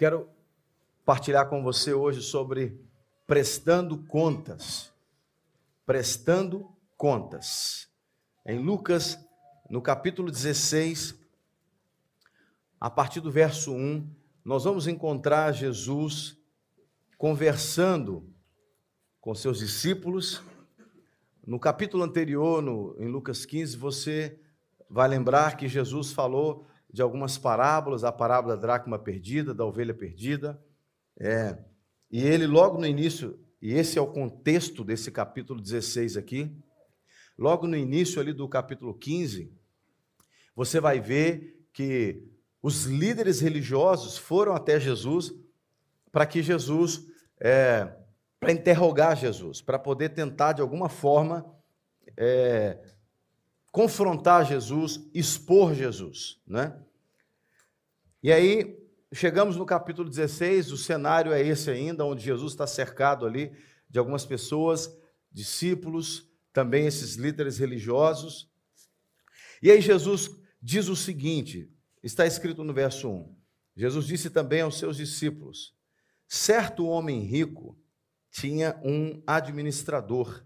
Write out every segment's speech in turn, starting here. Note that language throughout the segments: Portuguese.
Quero partilhar com você hoje sobre prestando contas. Prestando contas. Em Lucas, no capítulo 16, a partir do verso 1, nós vamos encontrar Jesus conversando com seus discípulos. No capítulo anterior, no, em Lucas 15, você vai lembrar que Jesus falou de algumas parábolas, a parábola da dracma perdida, da ovelha perdida. É, e ele, logo no início, e esse é o contexto desse capítulo 16 aqui, logo no início ali do capítulo 15, você vai ver que os líderes religiosos foram até Jesus para que Jesus, é, para interrogar Jesus, para poder tentar de alguma forma é, confrontar Jesus, expor Jesus, né? E aí chegamos no capítulo 16, o cenário é esse ainda, onde Jesus está cercado ali de algumas pessoas, discípulos, também esses líderes religiosos. E aí Jesus diz o seguinte, está escrito no verso 1. Jesus disse também aos seus discípulos: Certo homem rico tinha um administrador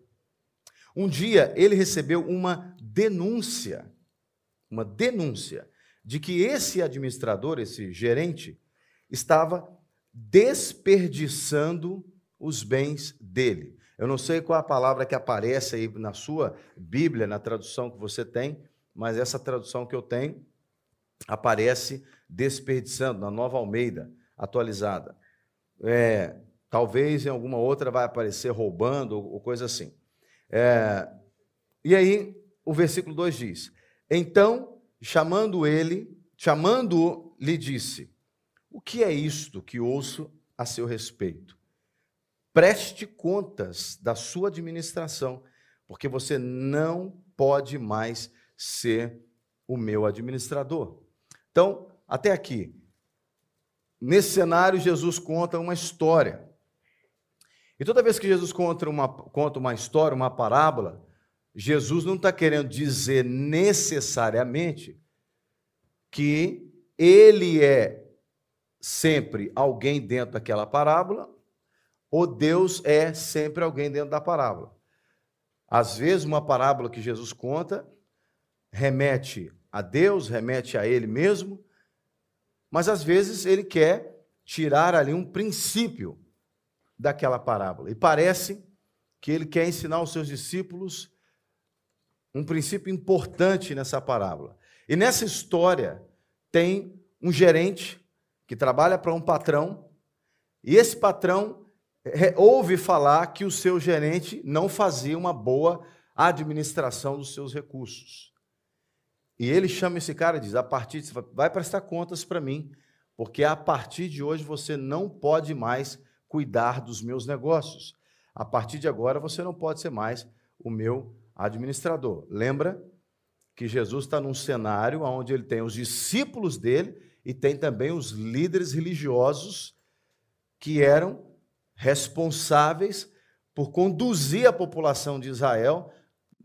um dia ele recebeu uma denúncia, uma denúncia de que esse administrador, esse gerente, estava desperdiçando os bens dele. Eu não sei qual a palavra que aparece aí na sua Bíblia, na tradução que você tem, mas essa tradução que eu tenho aparece desperdiçando, na Nova Almeida, atualizada. É, talvez em alguma outra vai aparecer roubando ou coisa assim. É, e aí, o versículo 2 diz: Então, chamando ele, chamando-o, lhe disse: O que é isto que ouço a seu respeito? Preste contas da sua administração, porque você não pode mais ser o meu administrador. Então, até aqui, nesse cenário, Jesus conta uma história. E toda vez que Jesus conta uma, conta uma história, uma parábola, Jesus não está querendo dizer necessariamente que ele é sempre alguém dentro daquela parábola, ou Deus é sempre alguém dentro da parábola. Às vezes, uma parábola que Jesus conta remete a Deus, remete a Ele mesmo, mas às vezes ele quer tirar ali um princípio daquela parábola. E parece que ele quer ensinar aos seus discípulos um princípio importante nessa parábola. E nessa história tem um gerente que trabalha para um patrão, e esse patrão ouve falar que o seu gerente não fazia uma boa administração dos seus recursos. E ele chama esse cara e diz: a partir de vai prestar contas para mim, porque a partir de hoje você não pode mais cuidar dos meus negócios. A partir de agora, você não pode ser mais o meu administrador. Lembra que Jesus está num cenário onde ele tem os discípulos dele e tem também os líderes religiosos que eram responsáveis por conduzir a população de Israel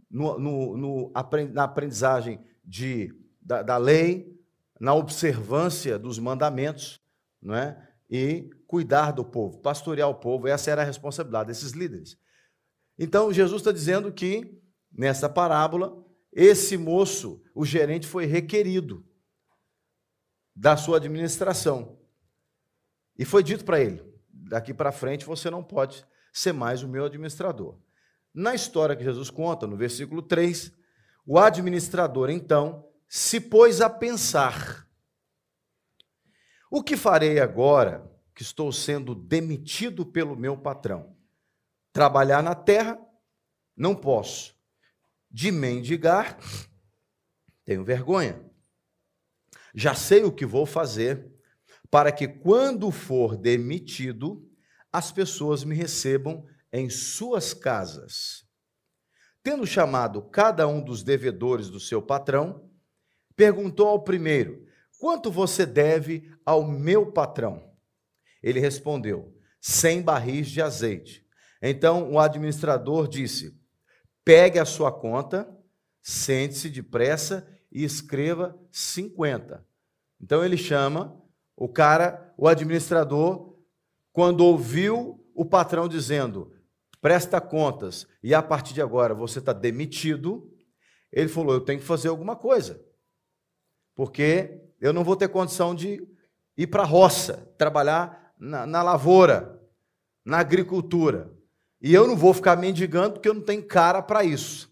no, no, no, na aprendizagem de, da, da lei, na observância dos mandamentos, não é? E cuidar do povo, pastorear o povo. Essa era a responsabilidade desses líderes. Então, Jesus está dizendo que, nessa parábola, esse moço, o gerente, foi requerido da sua administração. E foi dito para ele: daqui para frente você não pode ser mais o meu administrador. Na história que Jesus conta, no versículo 3, o administrador, então, se pôs a pensar o que farei agora que estou sendo demitido pelo meu patrão? Trabalhar na terra? Não posso. De mendigar? Tenho vergonha. Já sei o que vou fazer para que, quando for demitido, as pessoas me recebam em suas casas. Tendo chamado cada um dos devedores do seu patrão, perguntou ao primeiro: Quanto você deve ao meu patrão? Ele respondeu: Cem barris de azeite. Então o administrador disse: Pegue a sua conta, sente-se depressa e escreva 50. Então ele chama O cara, o administrador, quando ouviu o patrão dizendo: presta contas e a partir de agora você está demitido, ele falou: eu tenho que fazer alguma coisa, porque eu não vou ter condição de ir para a roça, trabalhar na, na lavoura, na agricultura. E eu não vou ficar mendigando porque eu não tenho cara para isso.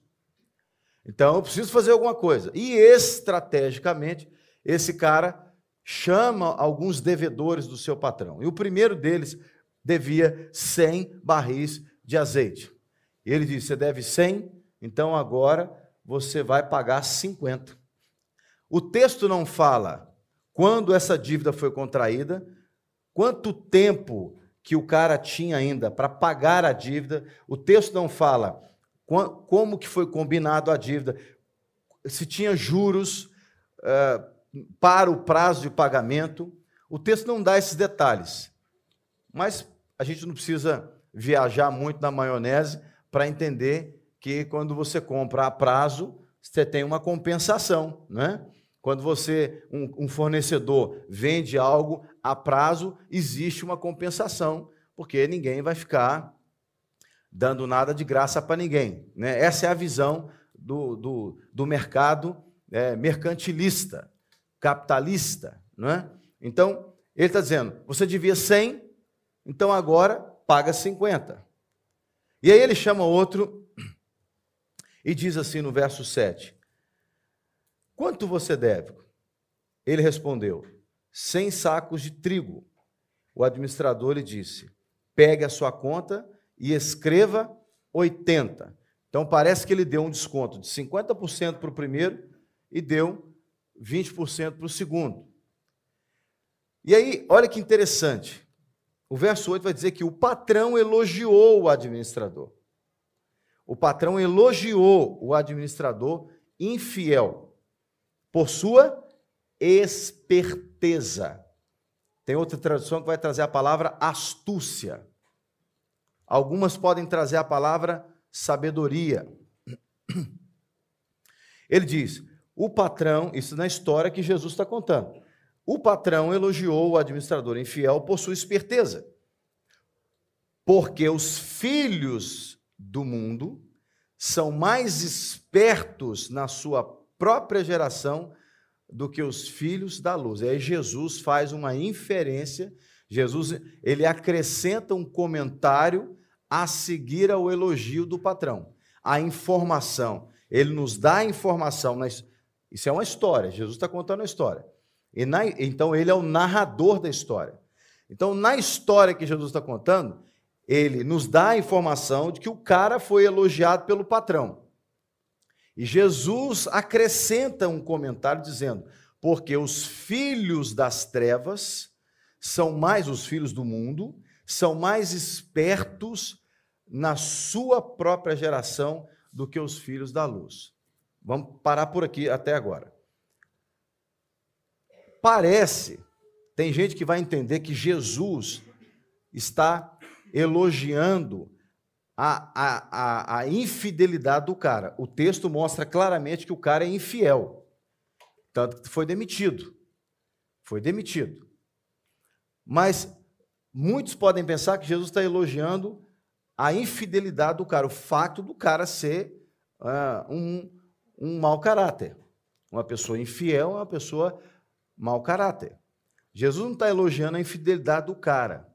Então eu preciso fazer alguma coisa. E estrategicamente, esse cara chama alguns devedores do seu patrão. E o primeiro deles devia 100 barris de azeite. E ele disse: Você deve 100, então agora você vai pagar 50. O texto não fala quando essa dívida foi contraída, quanto tempo que o cara tinha ainda para pagar a dívida. O texto não fala como que foi combinado a dívida, se tinha juros uh, para o prazo de pagamento. O texto não dá esses detalhes, mas a gente não precisa viajar muito na maionese para entender que quando você compra a prazo, você tem uma compensação, né? Quando você, um, um fornecedor, vende algo a prazo, existe uma compensação, porque ninguém vai ficar dando nada de graça para ninguém. Né? Essa é a visão do, do, do mercado é, mercantilista, capitalista. Não é? Então, ele está dizendo: você devia 100, então agora paga 50. E aí ele chama outro e diz assim no verso 7: Quanto você deve? Ele respondeu: Cem sacos de trigo. O administrador lhe disse: Pegue a sua conta e escreva 80. Então parece que ele deu um desconto de 50% para o primeiro e deu 20% para o segundo. E aí, olha que interessante. O verso 8 vai dizer que o patrão elogiou o administrador. O patrão elogiou o administrador infiel por sua esperteza. Tem outra tradução que vai trazer a palavra astúcia. Algumas podem trazer a palavra sabedoria. Ele diz: o patrão, isso na história que Jesus está contando. O patrão elogiou o administrador infiel por sua esperteza. Porque os filhos do mundo são mais espertos na sua própria geração do que os filhos da luz. E aí Jesus faz uma inferência, Jesus ele acrescenta um comentário a seguir ao elogio do patrão. A informação. Ele nos dá a informação. Isso é uma história. Jesus está contando a história. E na... Então, ele é o narrador da história. Então, na história que Jesus está contando, ele nos dá a informação de que o cara foi elogiado pelo patrão. E Jesus acrescenta um comentário dizendo: porque os filhos das trevas são mais os filhos do mundo, são mais espertos na sua própria geração do que os filhos da luz. Vamos parar por aqui até agora. Parece, tem gente que vai entender que Jesus está elogiando a, a, a, infidelidade do cara. O texto mostra claramente que o cara é infiel. Tanto que foi demitido. Foi demitido. Mas Muitos podem pensar que Jesus está elogiando a infidelidade do cara, o fato do cara ser uh, um, um mau caráter. Uma pessoa infiel é uma pessoa mau caráter. Jesus não está elogiando a infidelidade do cara.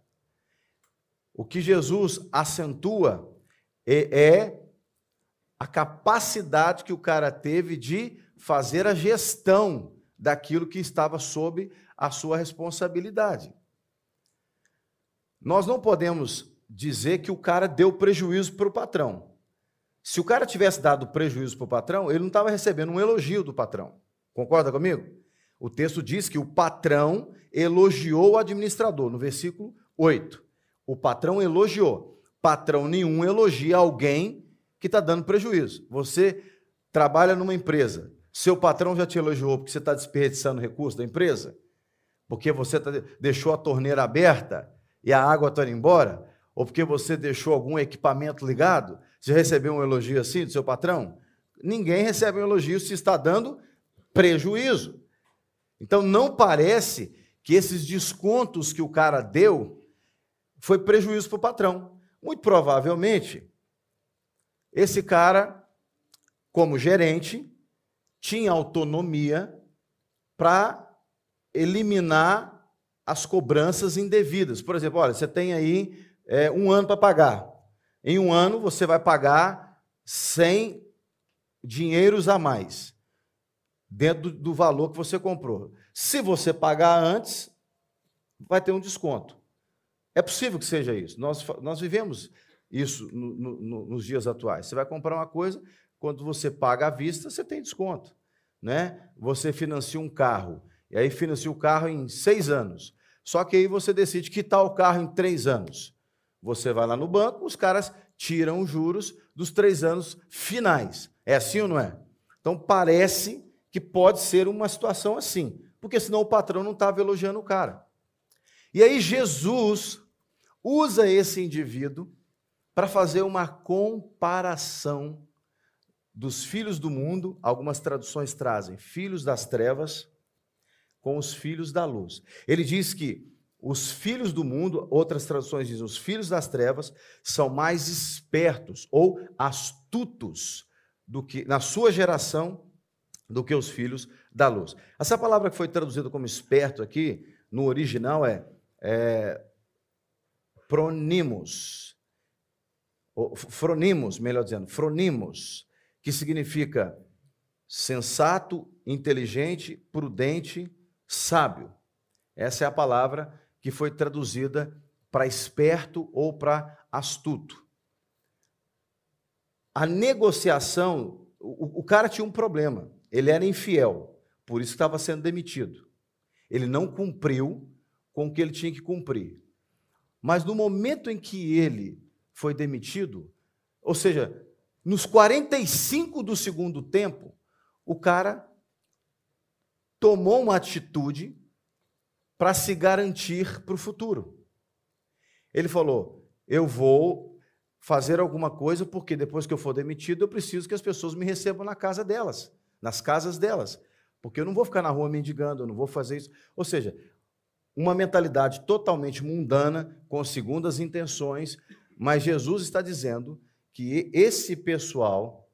O que Jesus acentua é, é a capacidade que o cara teve de fazer a gestão daquilo que estava sob a sua responsabilidade. Nós não podemos dizer que o cara deu prejuízo para o patrão. Se o cara tivesse dado prejuízo para o patrão, ele não estava recebendo um elogio do patrão. Concorda comigo? O texto diz que o patrão elogiou o administrador, no versículo 8. O patrão elogiou. Patrão nenhum elogia alguém que está dando prejuízo. Você trabalha numa empresa, seu patrão já te elogiou porque você está desperdiçando recurso da empresa? Porque você tá, deixou a torneira aberta? e a água está indo embora? Ou porque você deixou algum equipamento ligado? Você recebeu um elogio assim do seu patrão? Ninguém recebe um elogio se está dando prejuízo. Então não parece que esses descontos que o cara deu foi prejuízo para o patrão. Muito provavelmente, esse cara, como gerente, tinha autonomia para eliminar as cobranças indevidas. Por exemplo, olha, você tem aí é, um ano para pagar. Em um ano você vai pagar 100 dinheiros a mais, dentro do, do valor que você comprou. Se você pagar antes, vai ter um desconto. É possível que seja isso. Nós, nós vivemos isso no, no, nos dias atuais. Você vai comprar uma coisa, quando você paga à vista, você tem desconto. Né? Você financia um carro, e aí financia o carro em seis anos. Só que aí você decide quitar o carro em três anos. Você vai lá no banco, os caras tiram os juros dos três anos finais. É assim ou não é? Então parece que pode ser uma situação assim, porque senão o patrão não estava elogiando o cara. E aí Jesus usa esse indivíduo para fazer uma comparação dos filhos do mundo, algumas traduções trazem filhos das trevas, com os filhos da luz. Ele diz que os filhos do mundo, outras traduções dizem, os filhos das trevas são mais espertos ou astutos do que na sua geração do que os filhos da luz. Essa palavra que foi traduzida como esperto aqui, no original é, é pronimos, fronimos, melhor dizendo, fronimos, que significa sensato, inteligente, prudente, sábio. Essa é a palavra que foi traduzida para esperto ou para astuto. A negociação, o, o cara tinha um problema. Ele era infiel, por isso estava sendo demitido. Ele não cumpriu com o que ele tinha que cumprir. Mas no momento em que ele foi demitido, ou seja, nos 45 do segundo tempo, o cara tomou uma atitude para se garantir para o futuro. Ele falou: Eu vou fazer alguma coisa, porque depois que eu for demitido, eu preciso que as pessoas me recebam na casa delas, nas casas delas. Porque eu não vou ficar na rua mendigando, eu não vou fazer isso. Ou seja, uma mentalidade totalmente mundana, com segundas intenções, mas Jesus está dizendo que esse pessoal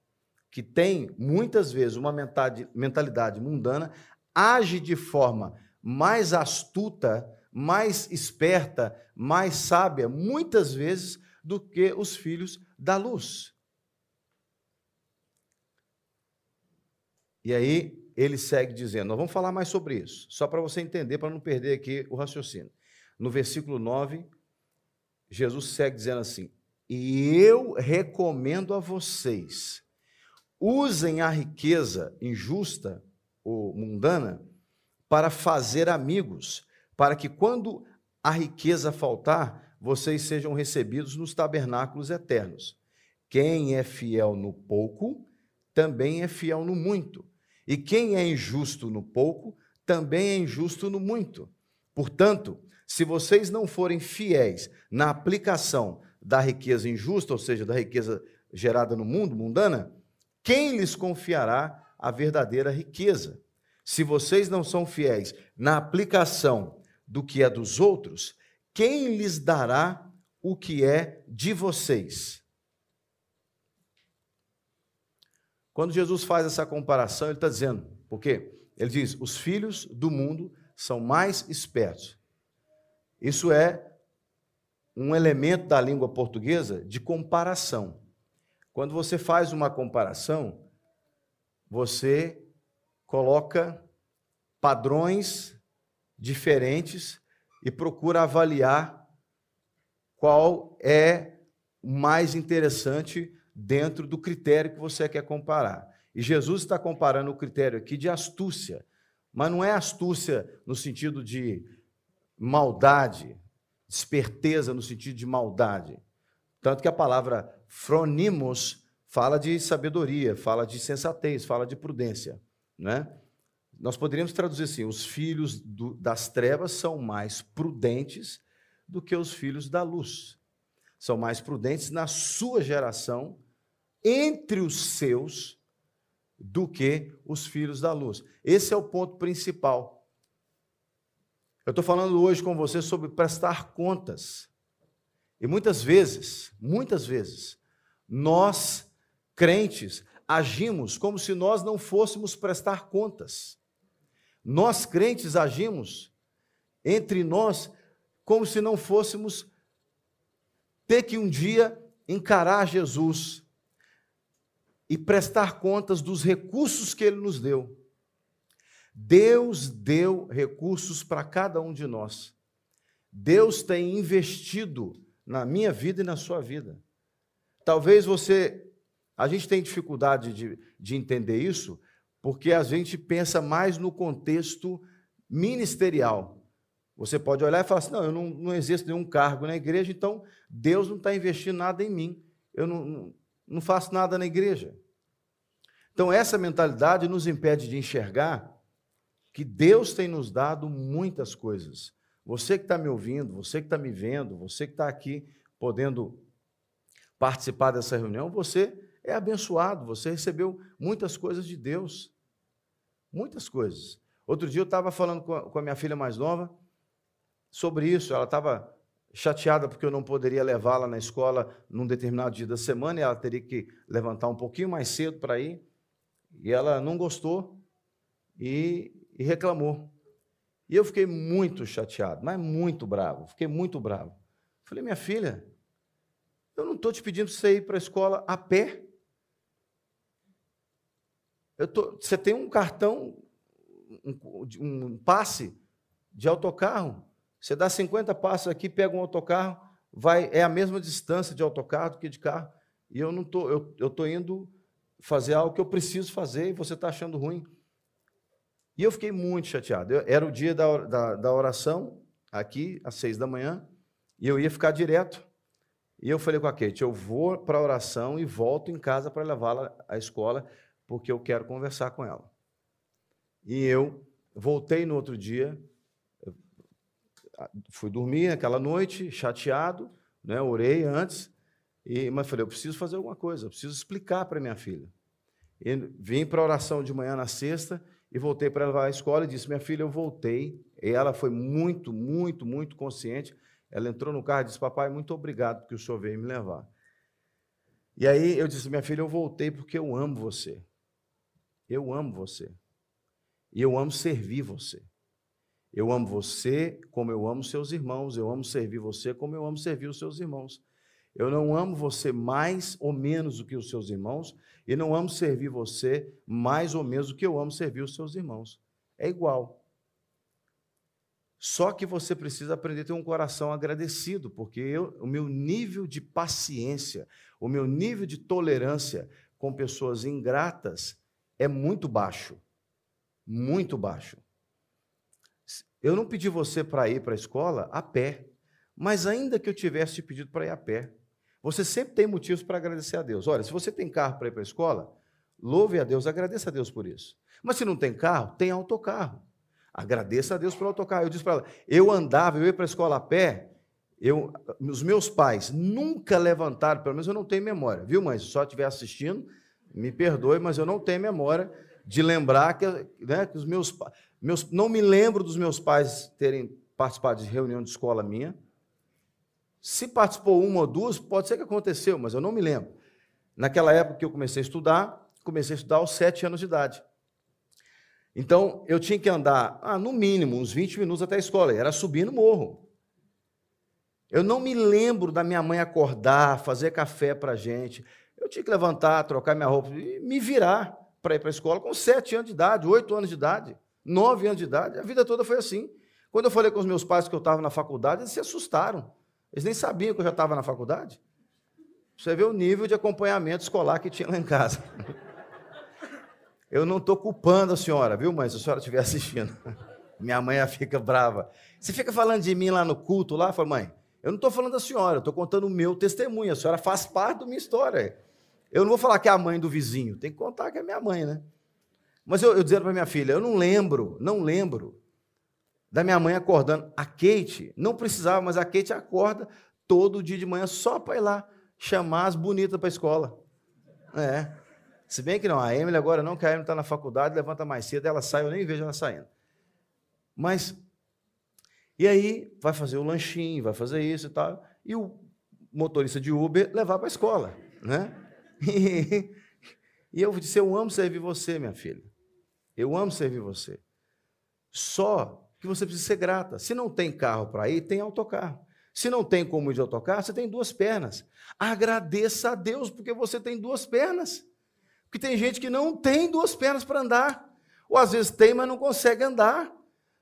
que tem muitas vezes uma mentalidade mundana age de forma mais astuta, mais esperta, mais sábia, muitas vezes, do que os filhos da luz. E aí ele segue dizendo, nós vamos falar mais sobre isso, só para você entender, para não perder aqui o raciocínio. No versículo 9, Jesus segue dizendo assim: E eu recomendo a vocês, usem a riqueza injusta ou mundana para fazer amigos, para que quando a riqueza faltar, vocês sejam recebidos nos tabernáculos eternos. Quem é fiel no pouco, também é fiel no muito. E quem é injusto no pouco, também é injusto no muito. Portanto, se vocês não forem fiéis na aplicação da riqueza injusta, ou seja, da riqueza gerada no mundo, mundana, quem lhes confiará a verdadeira riqueza? Se vocês não são fiéis na aplicação do que é dos outros, quem lhes dará o que é de vocês? Quando Jesus faz essa comparação, ele está dizendo, por quê? Ele diz: os filhos do mundo são mais espertos. Isso é um elemento da língua portuguesa de comparação. Quando você faz uma comparação, você coloca padrões diferentes e procura avaliar qual é o mais interessante dentro do critério que você quer comparar. E Jesus está comparando o critério aqui de astúcia, mas não é astúcia no sentido de maldade, esperteza no sentido de maldade. Tanto que a palavra fronimos fala de sabedoria, fala de sensatez, fala de prudência. Né? Nós poderíamos traduzir assim: os filhos do, das trevas são mais prudentes do que os filhos da luz. São mais prudentes na sua geração, entre os seus, do que os filhos da luz. Esse é o ponto principal. Eu estou falando hoje com você sobre prestar contas. E muitas vezes, muitas vezes, nós, crentes, agimos como se nós não fôssemos prestar contas. Nós, crentes, agimos entre nós como se não fôssemos ter que um dia encarar Jesus e prestar contas dos recursos que ele nos deu. Deus deu recursos para cada um de nós. Deus tem investido na minha vida e na sua vida. Talvez você. A gente tem dificuldade de, de entender isso, porque a gente pensa mais no contexto ministerial. Você pode olhar e falar assim: não, eu não, não exerço nenhum cargo na igreja, então Deus não está investindo nada em mim. Eu não, não, faço nada na igreja. Então, essa mentalidade nos impede de enxergar que Deus tem nos dado muitas coisas. Você que está me ouvindo, você que está me vendo, você que está aqui podendo participar dessa reunião, você é abençoado, você recebeu muitas coisas de Deus. Muitas coisas. Outro dia eu estava falando com a minha filha mais nova sobre isso. Ela estava chateada porque eu não poderia levá-la na escola num determinado dia da semana e ela teria que levantar um pouquinho mais cedo para ir. E ela não gostou e e reclamou. E eu fiquei muito chateado, mas muito bravo, fiquei muito bravo. Falei, minha filha, eu não estou te pedindo para você ir para a escola a pé. Tô, você tem um cartão, um, um, passe de autocarro. Você dá 50 passos aqui, pega um autocarro, vai, é a mesma distância de autocarro do que de carro. E eu não tô, eu estou indo fazer algo que eu preciso fazer e você está achando ruim. E eu fiquei muito chateado. Eu, era o dia da, da, da, oração, aqui, às seis da manhã, e eu ia ficar direto. E eu falei com a Kate: eu vou para a oração e volto em casa para levá-la à escola, porque eu quero conversar com ela. E eu voltei no outro dia, fui dormir aquela noite, chateado, né, orei antes, e, mas falei: eu preciso fazer alguma coisa, eu preciso explicar para minha filha. E vim para a oração de manhã na sexta e voltei para levar à escola e disse: Minha filha, eu voltei. E ela foi muito, muito, muito consciente. Ela entrou no carro e disse: Papai, muito obrigado porque o senhor veio me levar. E aí eu disse: Minha filha, eu voltei porque eu amo você. Eu amo você. E eu amo servir você. Eu amo você como eu amo seus irmãos. Eu amo servir você como eu amo servir os seus irmãos. Eu não amo você mais ou menos do que os seus irmãos, e não amo servir você mais ou menos do que eu amo servir os seus irmãos. É igual. Só que você precisa aprender a ter um coração agradecido, porque eu, o meu nível de paciência, o meu nível de tolerância com pessoas ingratas é muito baixo. Muito baixo. Eu não pedi você para ir para a escola a pé, mas ainda que eu tivesse te pedido para ir a pé, você sempre tem motivos para agradecer a Deus. Olha, se você tem carro para ir para a escola, louve a Deus, agradeça a Deus por isso. Mas se não tem carro, tem autocarro. Agradeça a Deus pelo autocarro. Eu disse para ela, eu andava, eu ia para a escola a pé, eu, os meus pais nunca levantaram, pelo menos eu não tenho memória, viu, mãe? Se só estiver assistindo, me perdoe, mas eu não tenho memória de lembrar que, né, que os meus, meus. Não me lembro dos meus pais terem participado de reunião de escola minha. Se participou uma ou duas, pode ser que aconteceu, mas eu não me lembro. Naquela época que eu comecei a estudar, comecei a estudar aos sete anos de idade. Então, eu tinha que andar, ah, no mínimo, uns 20 minutos até a escola, era subir no morro. Eu não me lembro da minha mãe acordar, fazer café para a gente. Eu tinha que levantar, trocar minha roupa e me virar para ir para a escola com sete anos de idade, oito anos de idade, nove anos de idade. A vida toda foi assim. Quando eu falei com os meus pais que eu estava na faculdade, eles se assustaram. Eles nem sabiam que eu já estava na faculdade. Você vê o nível de acompanhamento escolar que tinha lá em casa. Eu não estou culpando a senhora, viu, mãe? Se a senhora estiver assistindo. Minha mãe fica brava. Você fica falando de mim lá no culto, lá? Fala, mãe, eu não estou falando da senhora, estou contando o meu testemunho. A senhora faz parte da minha história. Eu não vou falar que é a mãe do vizinho, tem que contar que é minha mãe, né? Mas eu, eu dizendo para minha filha, eu não lembro, não lembro da minha mãe acordando. A Kate não precisava, mas a Kate acorda todo dia de manhã só para ir lá chamar as bonitas para a escola. É. Se bem que não, a Emily agora não, que a Emily está na faculdade, levanta mais cedo, ela sai, eu nem vejo ela saindo. Mas E aí vai fazer o lanchinho, vai fazer isso e tal. E o motorista de Uber levar para a escola. Né? E, e eu disse: Eu amo servir você, minha filha. Eu amo servir você. Só que você precisa ser grata. Se não tem carro para ir, tem autocarro. Se não tem como ir de autocarro, você tem duas pernas. Agradeça a Deus porque você tem duas pernas. Porque tem gente que não tem duas pernas para andar. Ou às vezes tem, mas não consegue andar.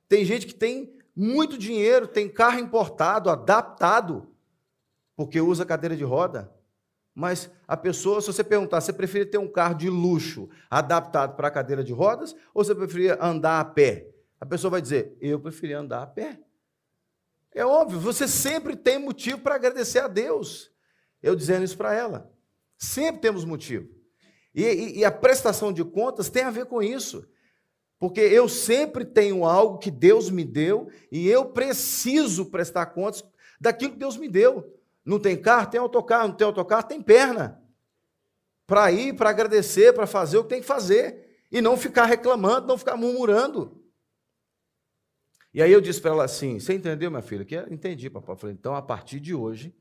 Tem gente que tem muito dinheiro, tem carro importado, adaptado, porque usa cadeira de roda. Mas a pessoa, se você perguntar, você preferia ter um carro de luxo adaptado para a cadeira de rodas ou você preferia andar a pé? A pessoa vai dizer: Eu preferia andar a pé. É óbvio, você sempre tem motivo para agradecer a Deus. Eu dizendo isso para ela. Sempre temos motivo. E, e, e, a prestação de contas tem a ver com isso. Porque eu sempre tenho algo que Deus me deu e eu preciso prestar contas daquilo que Deus me deu. Não tem carro? Tem autocarro. Não tem autocarro? Tem perna. Para ir, para agradecer, para fazer o que tem que fazer. E não ficar reclamando, não ficar murmurando. E aí eu disse para ela assim: Você entendeu, minha filha? Que entendi, papai. Eu falei: Então, a partir de hoje,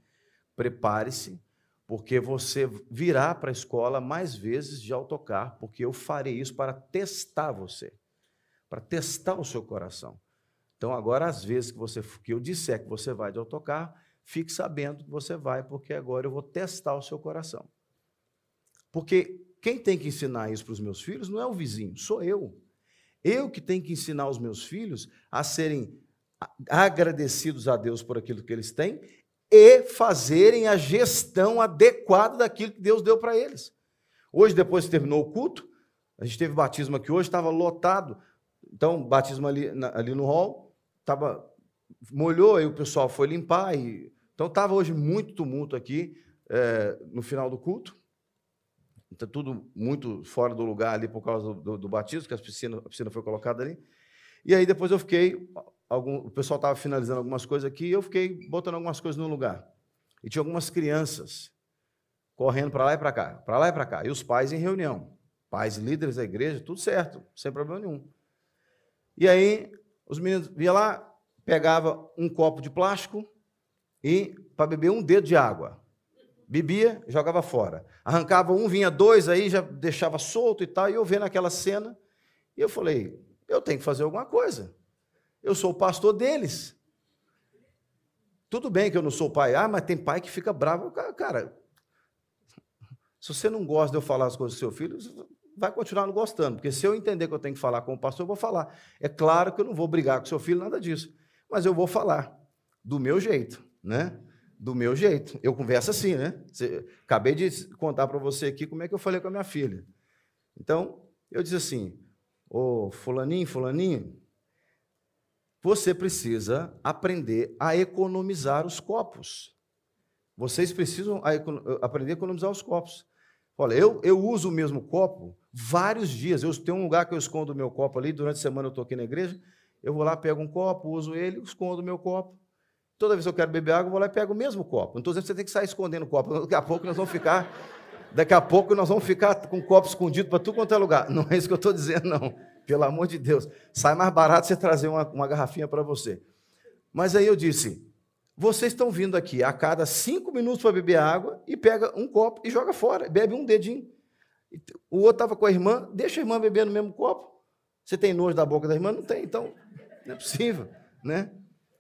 prepare-se, porque você virá para a escola mais vezes de autocarro, porque eu farei isso para testar você, para testar o seu coração. Então, agora, às vezes que, você, que eu disser que você vai de autocarro, fique sabendo que você vai, porque agora eu vou testar o seu coração. Porque quem tem que ensinar isso para os meus filhos não é o vizinho, sou eu. Eu que tenho que ensinar os meus filhos a serem agradecidos a Deus por aquilo que eles têm e fazerem a gestão adequada daquilo que Deus deu para eles. Hoje, depois que terminou o culto, a gente teve batismo aqui hoje, estava lotado. Então, batismo ali, ali no hall, tava, molhou, aí o pessoal foi limpar. E, então, estava hoje muito tumulto aqui é, no final do culto. Está tudo muito fora do lugar ali por causa do, do, batismo, que a piscina, a piscina foi colocada ali. E aí depois eu fiquei, algum, o pessoal estava finalizando algumas coisas aqui, e eu fiquei botando algumas coisas no lugar. E tinha algumas crianças correndo para lá e para cá, para lá e para cá. E os pais em reunião, pais líderes da igreja, tudo certo, sem problema nenhum. E aí os meninos vinham lá, pegava um copo de plástico e para beber um dedo de água bebia, jogava fora. Arrancava um, vinha dois, aí já deixava solto e tal. E eu vendo aquela cena, e eu falei: eu tenho que fazer alguma coisa. Eu sou o pastor deles. Tudo bem que eu não sou pai, ah, mas tem pai que fica bravo. Cara, se você não gosta de eu falar as coisas do seu filho, vai continuar não gostando, porque se eu entender que eu tenho que falar com o pastor, eu vou falar. É claro que eu não vou brigar com seu filho, nada disso, mas eu vou falar do meu jeito, né? do meu jeito. Eu converso assim, né? Acabei de contar para você aqui como é que eu falei com a minha filha. Então, eu disse assim: Ô Fulaninho, Fulaninho, você precisa aprender a economizar os copos. Vocês precisam aprender a economizar os copos. Olha, eu, eu uso o mesmo copo vários dias. Eu tenho um lugar que eu escondo o meu copo ali, durante a semana eu estou aqui na igreja. Eu vou lá, pego um copo, uso ele, escondo o meu copo. Toda vez que eu quero beber água, eu vou lá e pego o mesmo copo. Não você tem que sair escondendo o copo. Daqui a pouco nós vamos ficar. Daqui a pouco nós vamos ficar com o copo escondido para tudo quanto é lugar. Não é isso que eu estou dizendo, não. Pelo amor de Deus. Sai mais barato você trazer uma, uma garrafinha para você. Mas aí eu disse: vocês estão vindo aqui a cada cinco minutos para beber água e pega um copo e joga fora, bebe um dedinho. O outro estava com a irmã, deixa a irmã beber no mesmo copo. Você tem nojo da boca da irmã? Não tem, então não é possível, né?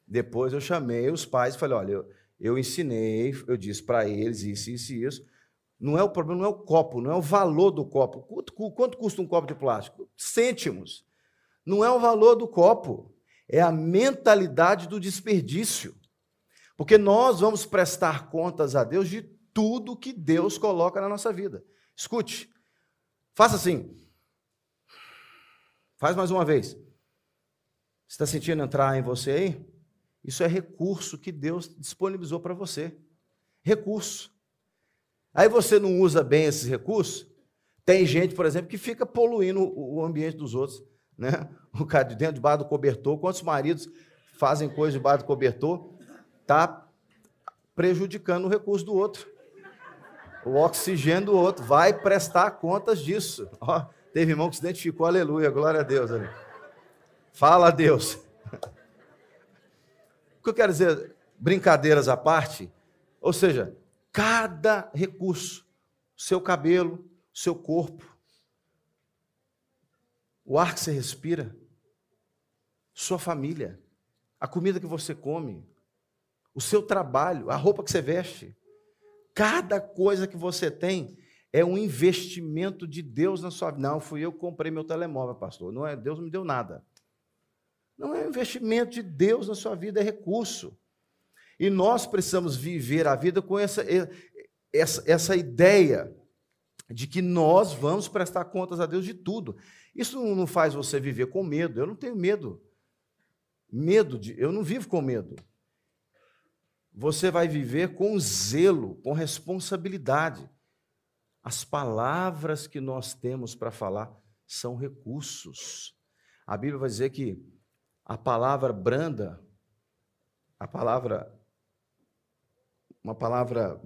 Depois eu chamei os pais e falei: olha, eu, eu ensinei, eu disse para eles isso, isso e isso. Não é o problema, não é o copo, não é o valor do copo. Quanto, quanto custa um copo de plástico? Cêntimos. Não é o valor do copo, é a mentalidade do desperdício. Porque nós vamos prestar contas a Deus de tudo que Deus coloca na nossa vida. Escute, faça assim. Faz mais uma vez. Está sentindo entrar em você aí? Isso é recurso que Deus disponibilizou para você. Recurso. Aí você não usa bem esses recursos. Tem gente, por exemplo, que fica poluindo o ambiente dos outros. Né? O cara de dentro, debaixo do cobertor. Quantos maridos fazem coisa debaixo do cobertor? Está prejudicando o recurso do outro. O oxigênio do outro. Vai prestar contas disso. Ó, teve irmão que se identificou, aleluia, glória a Deus. Ali. Fala a Deus. Que eu quero dizer, brincadeiras à parte, ou seja, cada recurso, seu cabelo, seu corpo, o ar que você respira, sua família, a comida que você come, o seu trabalho, a roupa que você veste, cada coisa que você tem é um investimento de Deus na sua vida. Não, fui eu que comprei meu telemóvel, pastor. Não é, Deus não me deu nada. Não é investimento de Deus na sua vida, é recurso. E nós precisamos viver a vida com essa, essa, essa ideia de que nós vamos prestar contas a Deus de tudo. Isso não faz você viver com medo. Eu não tenho medo. Medo de, eu não vivo com medo. Você vai viver com zelo, com responsabilidade. As palavras que nós temos para falar são recursos. A Bíblia vai dizer que a palavra branda, a palavra uma palavra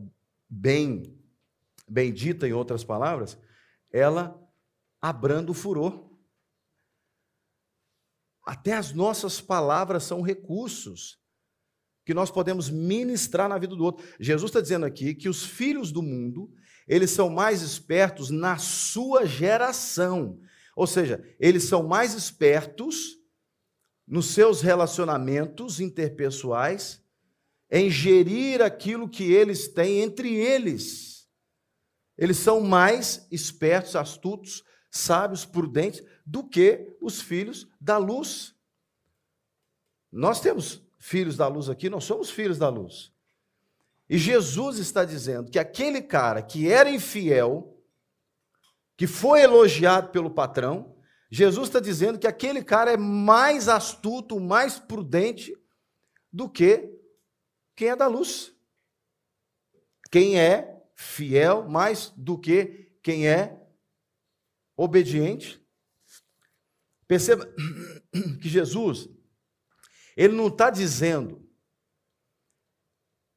bem bendita em outras palavras, ela abranda o furor. Até as nossas palavras são recursos que nós podemos ministrar na vida do outro. Jesus está dizendo aqui que os filhos do mundo, eles são mais espertos na sua geração. Ou seja, eles são mais espertos nos seus relacionamentos interpessoais, em gerir aquilo que eles têm entre eles. Eles são mais espertos, astutos, sábios, prudentes do que os filhos da luz. Nós temos filhos da luz aqui, nós somos filhos da luz. E Jesus está dizendo que aquele cara que era infiel, que foi elogiado pelo patrão, Jesus está dizendo que aquele cara é mais astuto, mais prudente do que quem é da luz. Quem é fiel mais do que quem é obediente. Perceba que Jesus, ele não está dizendo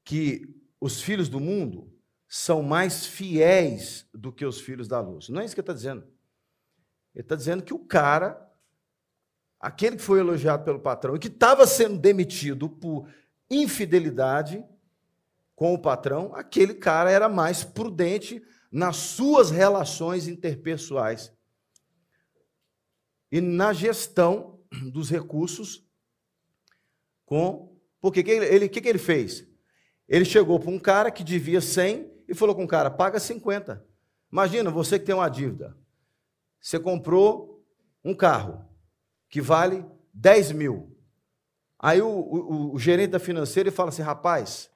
que os filhos do mundo são mais fiéis do que os filhos da luz. Não é isso que ele está dizendo. Ele está dizendo que o cara, aquele que foi elogiado pelo patrão e que estava sendo demitido por infidelidade com o patrão, aquele cara era mais prudente nas suas relações interpessoais e na gestão dos recursos com. Porque que ele, que, que ele fez? Ele chegou para um cara que devia 100 e falou com o cara: paga 50. Imagina você que tem uma dívida. Você comprou um carro que vale 10 mil. Aí o, o, o gerente da financeira fala assim: rapaz,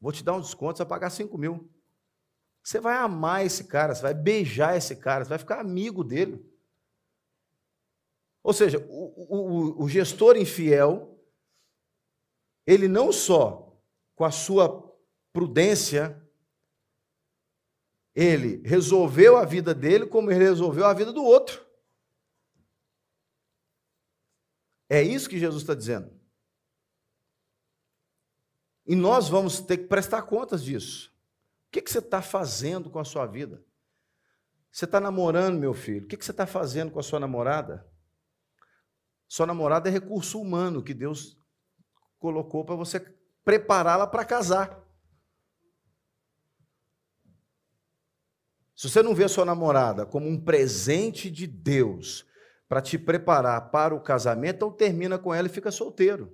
vou te dar um desconto, você vai pagar 5 mil. Você vai amar esse cara, você vai beijar esse cara, você vai ficar amigo dele. Ou seja, o, o, o gestor infiel, ele não só com a sua prudência, ele resolveu a vida dele, como ele resolveu a vida do outro. É isso que Jesus está dizendo. E nós vamos ter que prestar contas disso. O que, que você está fazendo com a sua vida? Você está namorando, meu filho? O que, que você está fazendo com a sua namorada? Sua namorada é recurso humano que Deus colocou para você prepará-la para casar. Se você não vê a sua namorada como um presente de Deus para te preparar para o casamento, então termina com ela e fica solteiro.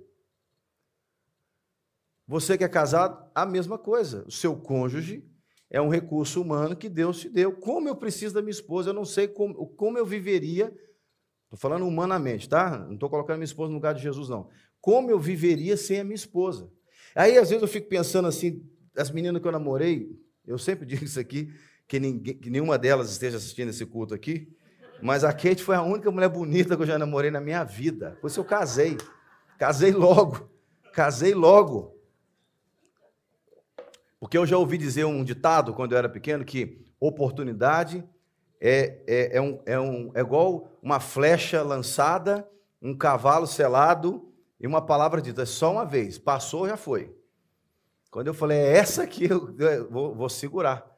Você que é casado, a mesma coisa. O seu cônjuge é um recurso humano que Deus te deu. Como eu preciso da minha esposa, eu não sei como, como eu viveria. Estou falando humanamente, tá? Não estou colocando minha esposa no lugar de Jesus, não. Como eu viveria sem a minha esposa? Aí, às vezes, eu fico pensando assim, as meninas que eu namorei, eu sempre digo isso aqui, que, ninguém, que nenhuma delas esteja assistindo esse culto aqui, mas a Kate foi a única mulher bonita que eu já namorei na minha vida. Por isso eu casei. Casei logo. Casei logo. Porque eu já ouvi dizer um ditado quando eu era pequeno que oportunidade é, é, é, um, é, um, é igual uma flecha lançada, um cavalo selado e uma palavra dita. É só uma vez. Passou, já foi. Quando eu falei, é essa aqui, eu vou, vou segurar.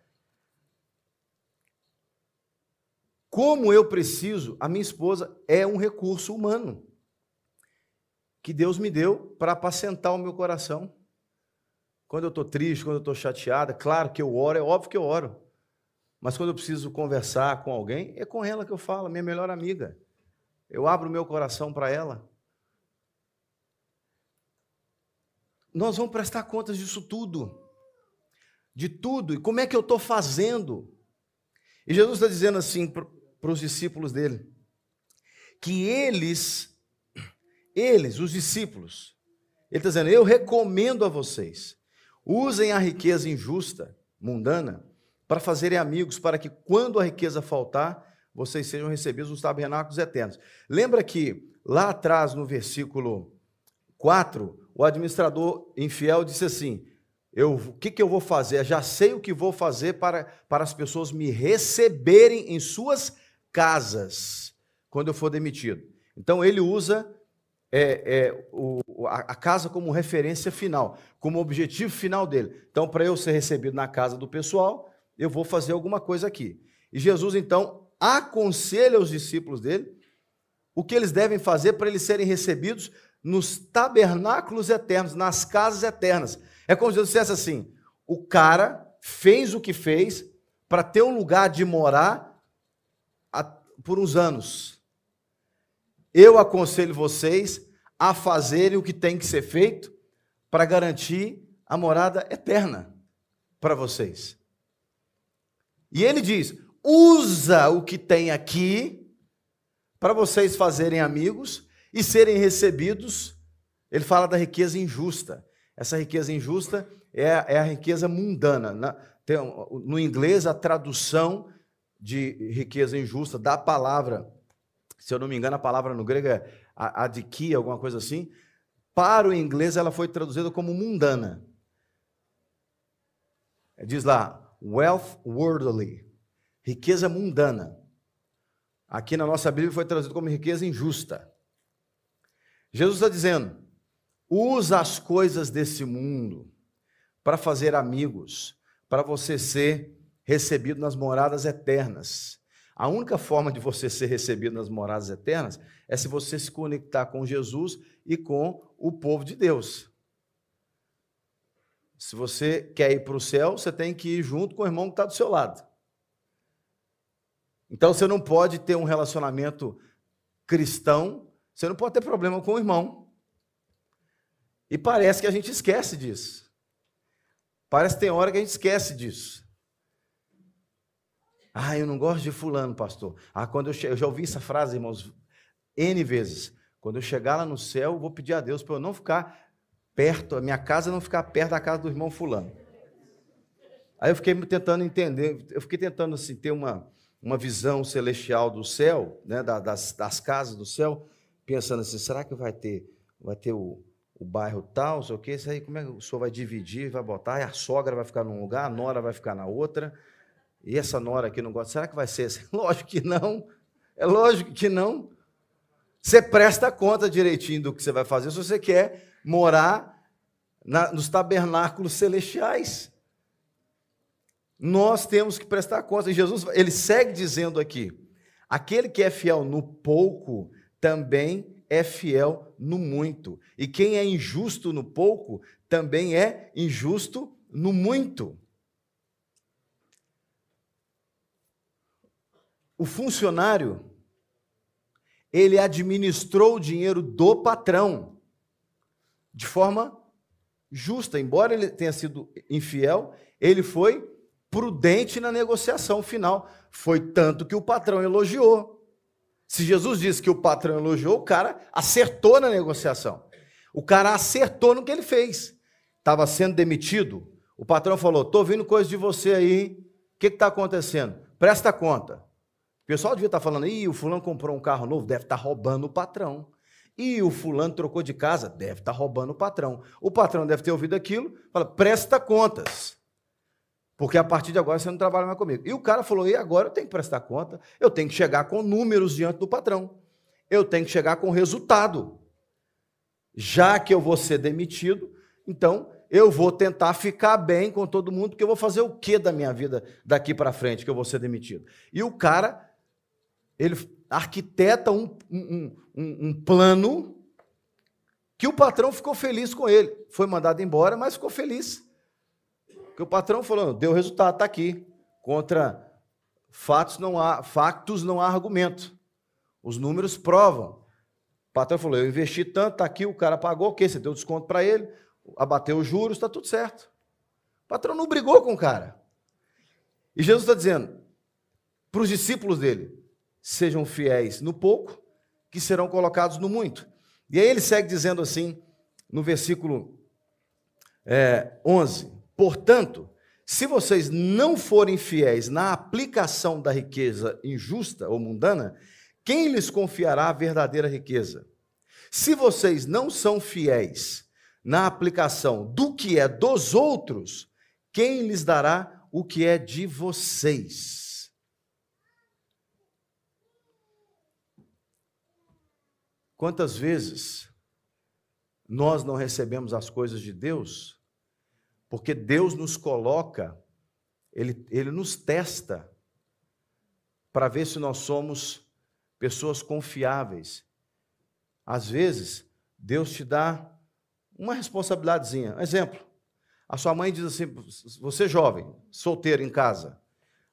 Como eu preciso, a minha esposa é um recurso humano que Deus me deu para apacentar o meu coração. Quando eu estou triste, quando eu estou chateada, claro que eu oro, é óbvio que eu oro. Mas quando eu preciso conversar com alguém, é com ela que eu falo, minha melhor amiga. Eu abro meu coração para ela. Nós vamos prestar contas disso tudo. De tudo. E como é que eu estou fazendo? E Jesus está dizendo assim para os discípulos dele: que eles, eles, os discípulos, ele está dizendo, eu recomendo a vocês, usem a riqueza injusta, mundana, para fazerem amigos, para que quando a riqueza faltar, vocês sejam recebidos nos tabernáculos eternos. Lembra que lá atrás, no versículo 4, o administrador infiel disse assim: eu, o que, que eu vou fazer? Eu já sei o que vou fazer para, para as pessoas me receberem em suas casas quando eu for demitido. Então ele usa é, é, o, a, casa como referência final, como objetivo final dele. Então, para eu ser recebido na casa do pessoal, eu vou fazer alguma coisa aqui. E Jesus, então, aconselha os discípulos dele o que eles devem fazer para eles serem recebidos nos tabernáculos eternos, nas casas eternas. É como se Deus dissesse assim: o cara fez o que fez para ter um lugar de morar por uns anos. Eu aconselho vocês a fazerem o que tem que ser feito para garantir a morada eterna para vocês. E ele diz: usa o que tem aqui para vocês fazerem amigos e serem recebidos. Ele fala da riqueza injusta. Essa riqueza injusta é, é a riqueza mundana. No inglês, a tradução de riqueza injusta da palavra, se eu não me engano, a palavra no grego é adikia, alguma coisa assim. Para o inglês, ela foi traduzida como mundana. Diz lá, wealth worldly, riqueza mundana. Aqui na nossa Bíblia foi traduzido como riqueza injusta. Jesus está dizendo: Usa as coisas desse mundo para fazer amigos, para você ser recebido nas moradas eternas. A única forma de você ser recebido nas moradas eternas é se você se conectar com Jesus e com o povo de Deus. Se você quer ir para o céu, você tem que ir junto com o irmão que está do seu lado. Então você não pode ter um relacionamento cristão, você não pode ter problema com o irmão. E parece que a gente esquece disso. Parece que tem hora que a gente esquece disso. Ah, eu não gosto de fulano, pastor. Ah, quando eu, che... eu já ouvi essa frase, irmãos, N vezes. Quando eu chegar lá no céu, eu vou pedir a Deus para eu não ficar perto, a minha casa não ficar perto da casa do irmão fulano. Aí eu fiquei tentando entender, eu fiquei tentando assim, ter uma, uma visão celestial do céu, né, das, das casas do céu, pensando assim, será que vai ter, vai ter o, o bairro tal, sei o quê, isso aí como é que o senhor vai dividir, vai botar, a sogra vai ficar num lugar, a nora vai ficar na outra, e essa nora aqui não gosta, será que vai ser? Lógico que não, é lógico que não. Você presta conta direitinho do que você vai fazer se você quer morar na, nos tabernáculos celestiais. Nós temos que prestar conta. E Jesus, ele segue dizendo aqui: aquele que é fiel no pouco também é fiel no muito. E quem é injusto no pouco também é injusto no muito. O funcionário, ele administrou o dinheiro do patrão de forma justa. Embora ele tenha sido infiel, ele foi prudente na negociação final. Foi tanto que o patrão elogiou. Se Jesus disse que o patrão elogiou, o cara acertou na negociação. O cara acertou no que ele fez. Estava sendo demitido. O patrão falou: estou ouvindo coisa de você aí. O que está acontecendo? Presta conta. O pessoal devia estar tá falando: ih, o fulano comprou um carro novo, deve estar tá roubando o patrão. E o fulano trocou de casa, deve estar tá roubando o patrão. O patrão deve ter ouvido aquilo, fala: presta contas. Porque a partir de agora você não trabalha mais comigo. E o cara falou: e agora eu tenho que prestar conta, eu tenho que chegar com números diante do patrão, eu tenho que chegar com resultado. Já que eu vou ser demitido, então eu vou tentar ficar bem com todo mundo, porque eu vou fazer o que da minha vida daqui para frente que eu vou ser demitido? E o cara, ele arquiteta um, um, um, um plano que o patrão ficou feliz com ele. Foi mandado embora, mas ficou feliz. Que o patrão falou: deu resultado, está aqui. Contra fatos não há, factos não há argumento. Os números provam. O patrão falou: eu investi tanto, está aqui, o cara pagou, o quê? Você deu desconto para ele, abateu os juros, está tudo certo. O patrão não brigou com o cara. E Jesus está dizendo para os discípulos dele: sejam fiéis no pouco, que serão colocados no muito. E aí ele segue dizendo assim, no versículo é, 11: Portanto, se vocês não forem fiéis na aplicação da riqueza injusta ou mundana, quem lhes confiará a verdadeira riqueza? Se vocês não são fiéis na aplicação do que é dos outros, quem lhes dará o que é de vocês? Quantas vezes nós não recebemos as coisas de Deus porque Deus nos coloca, Ele, Ele nos testa para ver se nós somos pessoas confiáveis. Às vezes, Deus te dá uma responsabilidadezinha. Exemplo, a sua mãe diz assim: você jovem, solteiro em casa.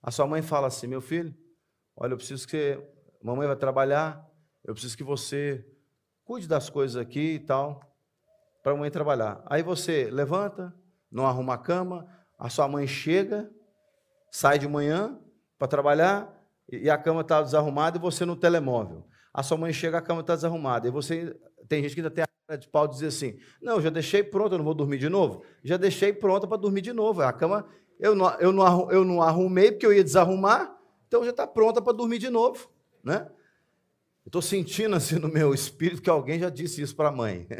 A sua mãe fala assim: meu filho, olha, eu preciso que mamãe vai trabalhar, eu preciso que você cuide das coisas aqui e tal, para a mãe trabalhar. Aí você levanta, não arruma a cama, a sua mãe chega, sai de manhã para trabalhar e a cama está desarrumada e você no telemóvel. A sua mãe chega, a cama está desarrumada. E você tem gente que ainda tem a cara de pau dizer assim: Não, já deixei pronta, eu não vou dormir de novo. Já deixei pronta para dormir de novo. A cama eu não, eu, não, eu não arrumei porque eu ia desarrumar, então já está pronta para dormir de novo. Né? Estou sentindo assim no meu espírito que alguém já disse isso para a mãe.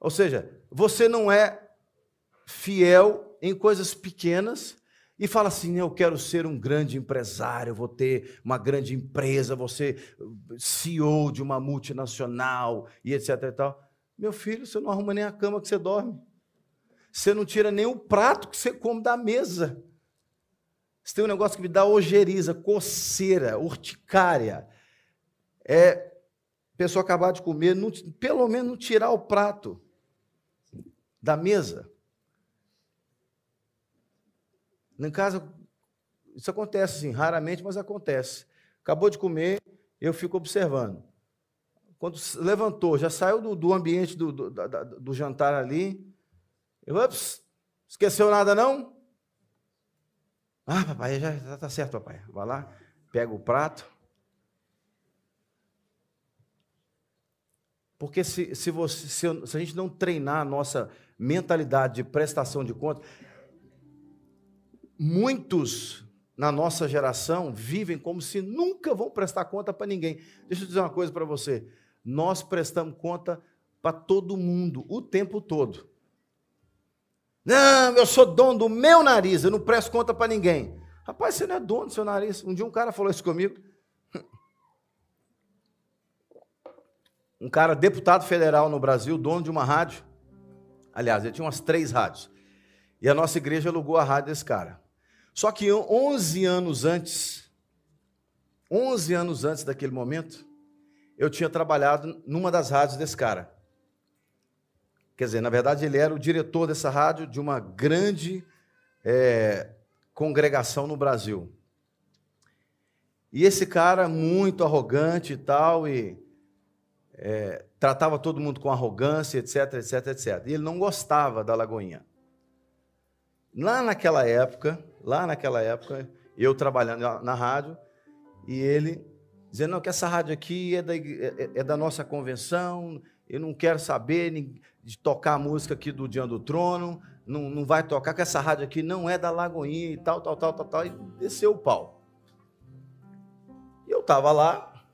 Ou seja, você não é fiel em coisas pequenas e fala assim: eu quero ser um grande empresário, vou ter uma grande empresa, vou ser CEO de uma multinacional e etc. E tal. Meu filho, você não arruma nem a cama que você dorme. Você não tira nem o prato que você come da mesa. Você tem um negócio que me dá ojeriza, coceira, urticária. É pessoa acabar de comer, não, pelo menos não tirar o prato da mesa. Em casa, isso acontece sim, raramente, mas acontece. Acabou de comer, eu fico observando. Quando levantou, já saiu do, do ambiente do, do, do, do, jantar ali. Eu, ups, esqueceu nada não? Ah, papai, já está certo, papai. Vai lá, pega o prato. Porque se, se, você, se, se a gente não treinar a nossa mentalidade de prestação de contas. Muitos na nossa geração vivem como se nunca vão prestar conta para ninguém. Deixa eu dizer uma coisa para você. Nós prestamos conta para todo mundo, o tempo todo. Não, eu sou dono do meu nariz, eu não presto conta para ninguém. Rapaz, você não é dono do seu nariz. Um dia um cara falou isso comigo. Um cara, deputado federal no Brasil, dono de uma rádio. Aliás, ele tinha umas três rádios. E a nossa igreja alugou a rádio desse cara. Só que 11 anos antes, 11 anos antes daquele momento, eu tinha trabalhado numa das rádios desse cara. Quer dizer, na verdade, ele era o diretor dessa rádio de uma grande é, congregação no Brasil. E esse cara, muito arrogante e tal, e é, tratava todo mundo com arrogância, etc, etc, etc. E ele não gostava da Lagoinha. Lá naquela época, lá naquela época, eu trabalhando na rádio, e ele dizendo, não, que essa rádio aqui é da, é, é da nossa convenção, eu não quero saber de tocar a música aqui do Diante do Trono, não, não vai tocar, que essa rádio aqui não é da Lagoinha e tal, tal, tal, tal, tal, e desceu o pau. E eu estava lá,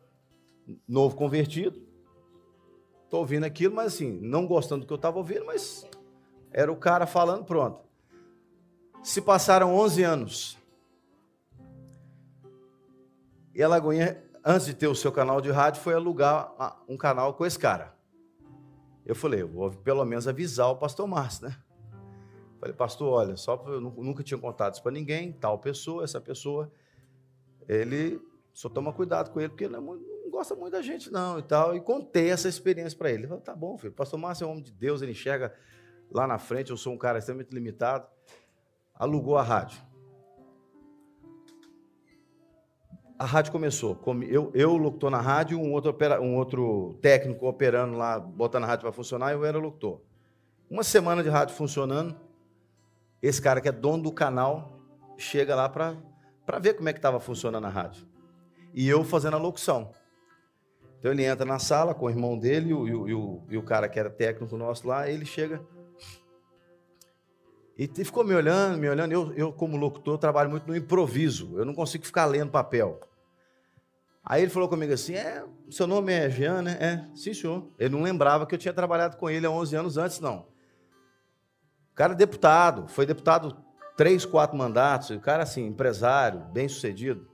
novo convertido, Estou ouvindo aquilo, mas assim, não gostando do que eu estava ouvindo, mas era o cara falando, pronto. Se passaram 11 anos. E a Lagoinha, antes de ter o seu canal de rádio, foi alugar um canal com esse cara. Eu falei, eu vou pelo menos avisar o pastor Márcio, né? Falei, pastor, olha, só eu nunca tinha contado isso para ninguém, tal pessoa, essa pessoa, ele só toma cuidado com ele, porque ele não, gosta muito da gente, não, e tal. E contei essa experiência para ele. Ele falou, tá bom, filho. Pastor Márcio é um homem de Deus, ele enxerga lá na frente, eu sou um cara extremamente limitado. Alugou a rádio. A rádio começou. Eu, eu locutor na rádio, um outro, um outro técnico operando lá, botando a rádio para funcionar, eu era locutor. Uma semana de rádio funcionando, esse cara que é dono do canal chega lá para ver como é que estava funcionando a rádio. E eu fazendo a locução. Então ele entra na sala com o irmão dele e o, e o, e o cara que era técnico nosso lá, ele chega e ficou me olhando, me olhando. Eu, eu, como locutor, trabalho muito no improviso. Eu não consigo ficar lendo papel. Aí ele falou comigo assim: É, seu nome é Jean, né? É, sim, senhor. Ele não lembrava que eu tinha trabalhado com ele há 11 anos antes, não. O cara é deputado, foi deputado três, quatro mandatos. O cara, assim, empresário, bem sucedido.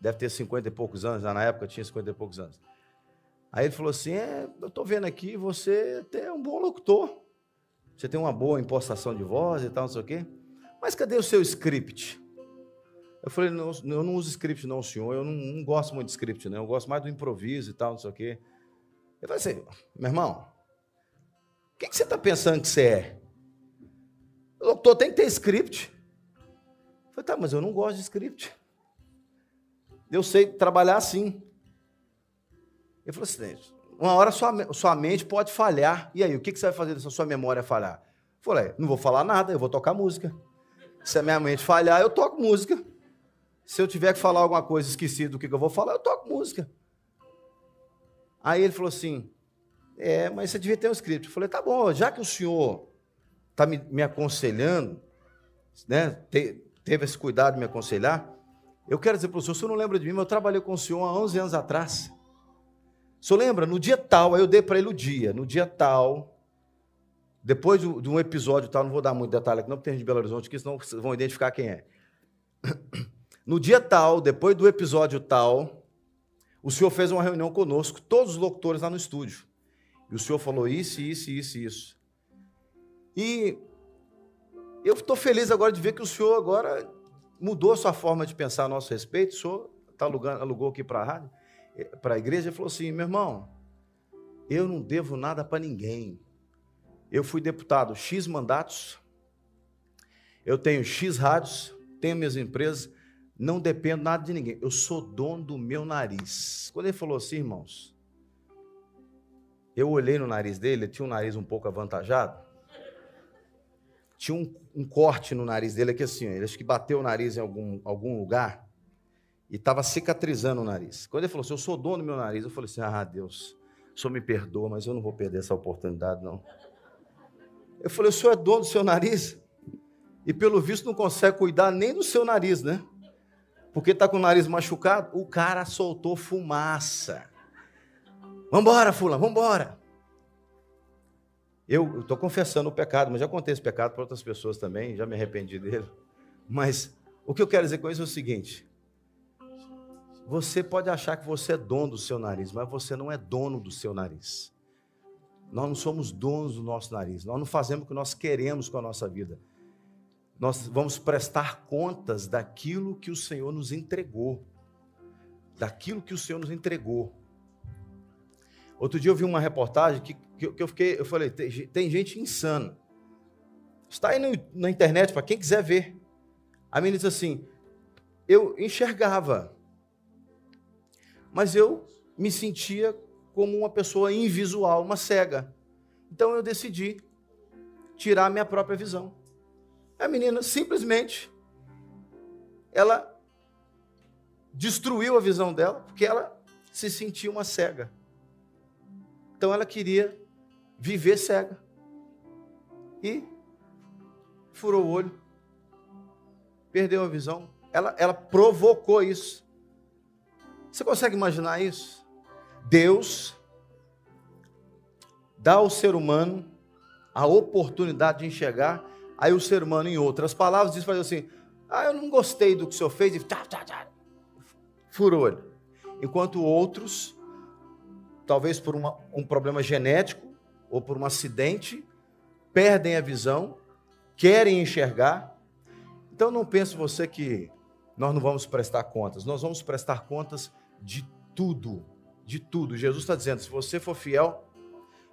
Deve ter 50 e poucos anos, já na época tinha 50 e poucos anos. Aí ele falou assim: É, eu estou vendo aqui, você é um bom locutor. Você tem uma boa impostação de voz e tal, não sei o quê. Mas cadê o seu script? Eu falei, não, eu não uso script não, senhor. Eu não, não, gosto muito de script, não. Eu gosto mais do improviso e tal, não sei o quê. Eu falei assim, meu irmão, o que, que você está pensando que você é? Doutor tem que ter script. Eu falei, tá, mas eu não gosto de script. Eu sei trabalhar assim. Ele falou assim, uma hora sua, sua mente pode falhar. E aí, o que, que você vai fazer se a sua memória falhar? Falei, não vou falar nada, eu vou tocar música. Se a minha mente falhar, eu toco música. Se eu tiver que falar alguma coisa esquecida do que, que eu vou falar, eu toco música. Aí ele falou assim: É, mas você devia ter um script. Eu falei: Tá bom, já que o senhor está me, me, aconselhando, né, te, teve esse cuidado de me aconselhar, eu quero dizer para o senhor: o senhor não lembra de mim, mas eu trabalhei com o senhor há 11 anos atrás. Senhor lembra? No dia tal, aí eu dei para ele o dia, no dia tal, depois de, um episódio tal, não vou dar muito detalhe aqui, não, porque tem gente de Belo Horizonte que senão vão identificar quem é. No dia tal, depois do episódio tal, o senhor fez uma reunião conosco, todos os locutores lá no estúdio. E o senhor falou isso, isso, isso, isso. E eu estou feliz agora de ver que o senhor agora mudou a sua forma de pensar a nosso respeito. O senhor tá alugando, alugou aqui para a rádio para a igreja e falou assim: meu irmão, eu não devo nada para ninguém. Eu fui deputado X mandatos, eu tenho X rádios, tenho minhas empresas, não dependo nada de ninguém. Eu sou dono do meu nariz. Quando ele falou assim, irmãos, eu olhei no nariz dele, ele tinha um nariz um pouco avantajado. Tinha um, um corte no nariz dele aqui assim, ele acho que bateu o nariz em algum, algum lugar e estava cicatrizando o nariz. Quando ele falou assim, eu sou dono do meu nariz, eu falei assim, ah, Deus, o senhor me perdoa, mas eu não vou perder essa oportunidade, não. Eu falei, o senhor é dono do seu nariz? E pelo visto não consegue cuidar nem do seu nariz, né? Porque está com o nariz machucado. O cara soltou fumaça. Vambora, fulano, vambora. Eu estou confessando o pecado, mas já contei esse pecado para outras pessoas também, já me arrependi dele. Mas o que eu quero dizer com isso é o seguinte: você pode achar que você é dono do seu nariz, mas você não é dono do seu nariz. Nós não somos donos do nosso nariz. Nós não fazemos o que nós queremos com a nossa vida. Nós vamos prestar contas daquilo que o Senhor nos entregou. Daquilo que o Senhor nos entregou. Outro dia eu vi uma reportagem que, que, eu fiquei, eu falei, tem, tem gente insana. Está aí no, na internet para quem quiser ver. A menina disse assim: eu enxergava mas eu me sentia como uma pessoa invisual, uma cega. Então eu decidi tirar minha própria visão. A menina simplesmente ela destruiu a visão dela porque ela se sentia uma cega. Então ela queria viver cega. E furou o olho, perdeu a visão. Ela, ela provocou isso. Você consegue imaginar isso? Deus dá ao ser humano a oportunidade de enxergar, aí o ser humano, em outras palavras, diz assim: Ah, eu não gostei do que o senhor fez, e furou olho. Enquanto outros, talvez por uma, um problema genético ou por um acidente, perdem a visão, querem enxergar. Então não pense você que nós não vamos prestar contas, nós vamos prestar contas de tudo. de tudo. Jesus está dizendo: se você for fiel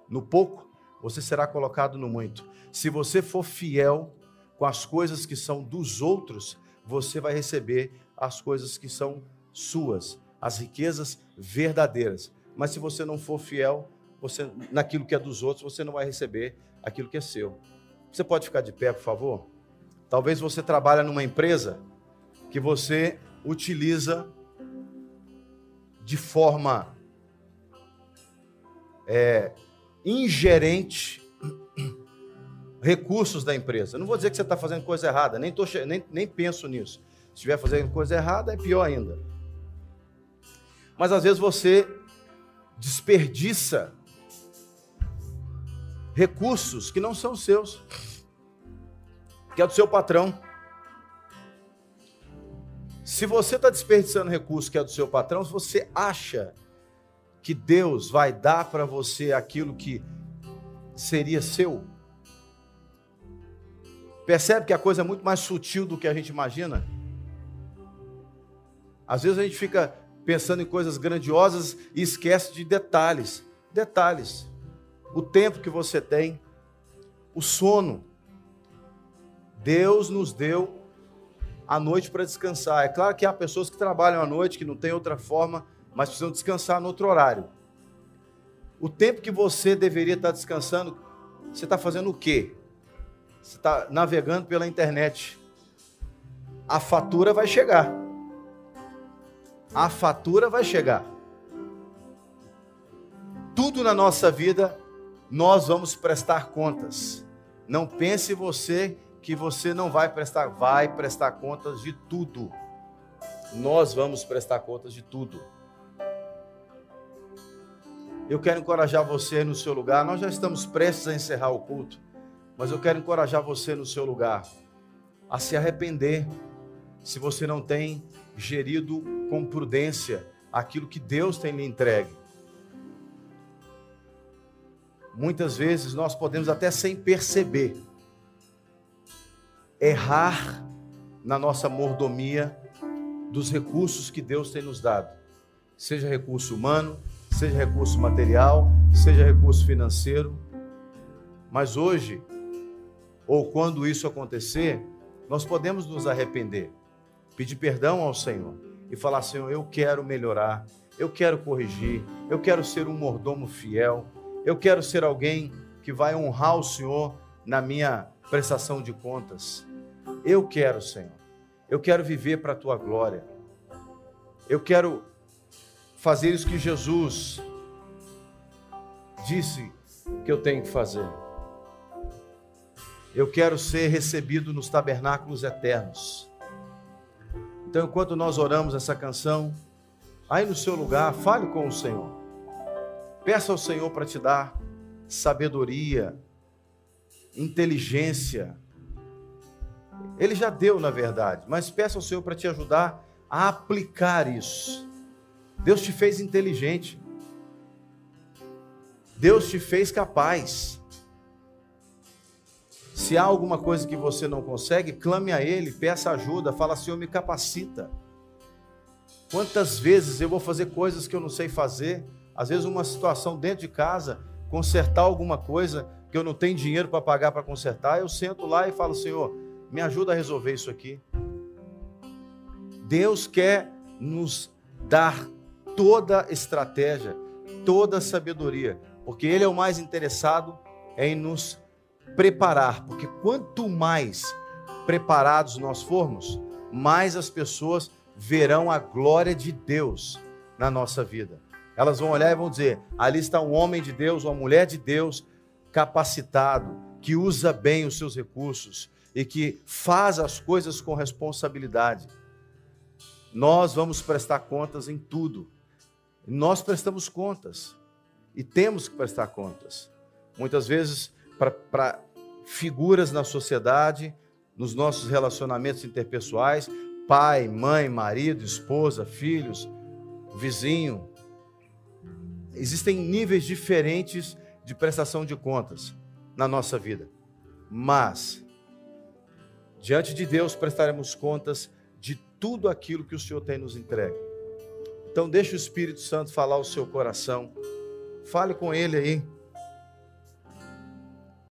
no pouco, você será colocado no muito. Se você for fiel com as coisas que são dos outros, você vai receber as coisas que são suas, as riquezas verdadeiras. Mas se você não for fiel você, naquilo que é dos outros, você não vai receber aquilo que é seu. Você pode ficar de pé, por favor? Talvez você trabalhe numa empresa que você utiliza de forma é, ingerente recursos da empresa. não vou dizer que você está fazendo coisa errada, nem, tô, nem, nem penso nisso. Se estiver fazendo coisa errada, é pior ainda. Mas às vezes você desperdiça recursos que não são seus, que é do seu patrão. Se você está desperdiçando recursos que é do seu patrão, se você acha que Deus vai dar para você aquilo que seria seu, percebe que a coisa é muito mais sutil do que a gente imagina? Às vezes a gente fica pensando em coisas grandiosas e esquece de detalhes. Detalhes. O tempo que você tem, o sono. Deus nos deu a noite para descansar. É claro que há pessoas que trabalham à noite, que não tem outra forma, mas precisam descansar no outro horário. O tempo que você deveria estar descansando, você está fazendo o quê? Você está navegando pela internet. A fatura vai chegar a fatura vai chegar. Tudo na nossa vida nós vamos prestar contas. Não pense você que você não vai prestar, vai prestar contas de tudo. Nós vamos prestar contas de tudo. Eu quero encorajar você no seu lugar. Nós já estamos prestes a encerrar o culto, mas eu quero encorajar você no seu lugar a se arrepender se você não tem gerido com prudência aquilo que Deus tem lhe entregue. Muitas vezes nós podemos até sem perceber errar na nossa mordomia dos recursos que Deus tem nos dado, seja recurso humano, seja recurso material, seja recurso financeiro. Mas hoje, ou quando isso acontecer, nós podemos nos arrepender pedir perdão ao Senhor e falar: Senhor, eu quero melhorar, eu quero corrigir, eu quero ser um mordomo fiel, eu quero ser alguém que vai honrar o Senhor na minha prestação de contas. Eu quero, Senhor, eu quero viver para a tua glória, eu quero fazer isso que Jesus disse que eu tenho que fazer. Eu quero ser recebido nos tabernáculos eternos. Então, enquanto nós oramos essa canção, aí no seu lugar, fale com o Senhor. Peça ao Senhor para te dar sabedoria, inteligência. Ele já deu, na verdade, mas peça ao Senhor para te ajudar a aplicar isso. Deus te fez inteligente. Deus te fez capaz. Se há alguma coisa que você não consegue, clame a Ele, peça ajuda, fala, Senhor, me capacita. Quantas vezes eu vou fazer coisas que eu não sei fazer? Às vezes, uma situação dentro de casa, consertar alguma coisa que eu não tenho dinheiro para pagar para consertar, eu sento lá e falo, Senhor, me ajuda a resolver isso aqui. Deus quer nos dar toda estratégia, toda sabedoria, porque Ele é o mais interessado em nos preparar, porque quanto mais preparados nós formos, mais as pessoas verão a glória de Deus na nossa vida. Elas vão olhar e vão dizer: ali está um homem de Deus, uma mulher de Deus capacitado, que usa bem os seus recursos e que faz as coisas com responsabilidade. Nós vamos prestar contas em tudo. Nós prestamos contas e temos que prestar contas. Muitas vezes para figuras na sociedade, nos nossos relacionamentos interpessoais, pai, mãe, marido, esposa, filhos, vizinho. Existem níveis diferentes de prestação de contas na nossa vida. Mas, diante de Deus, prestaremos contas de tudo aquilo que o Senhor tem nos entregue. Então deixa o Espírito Santo falar o seu coração. Fale com ele aí.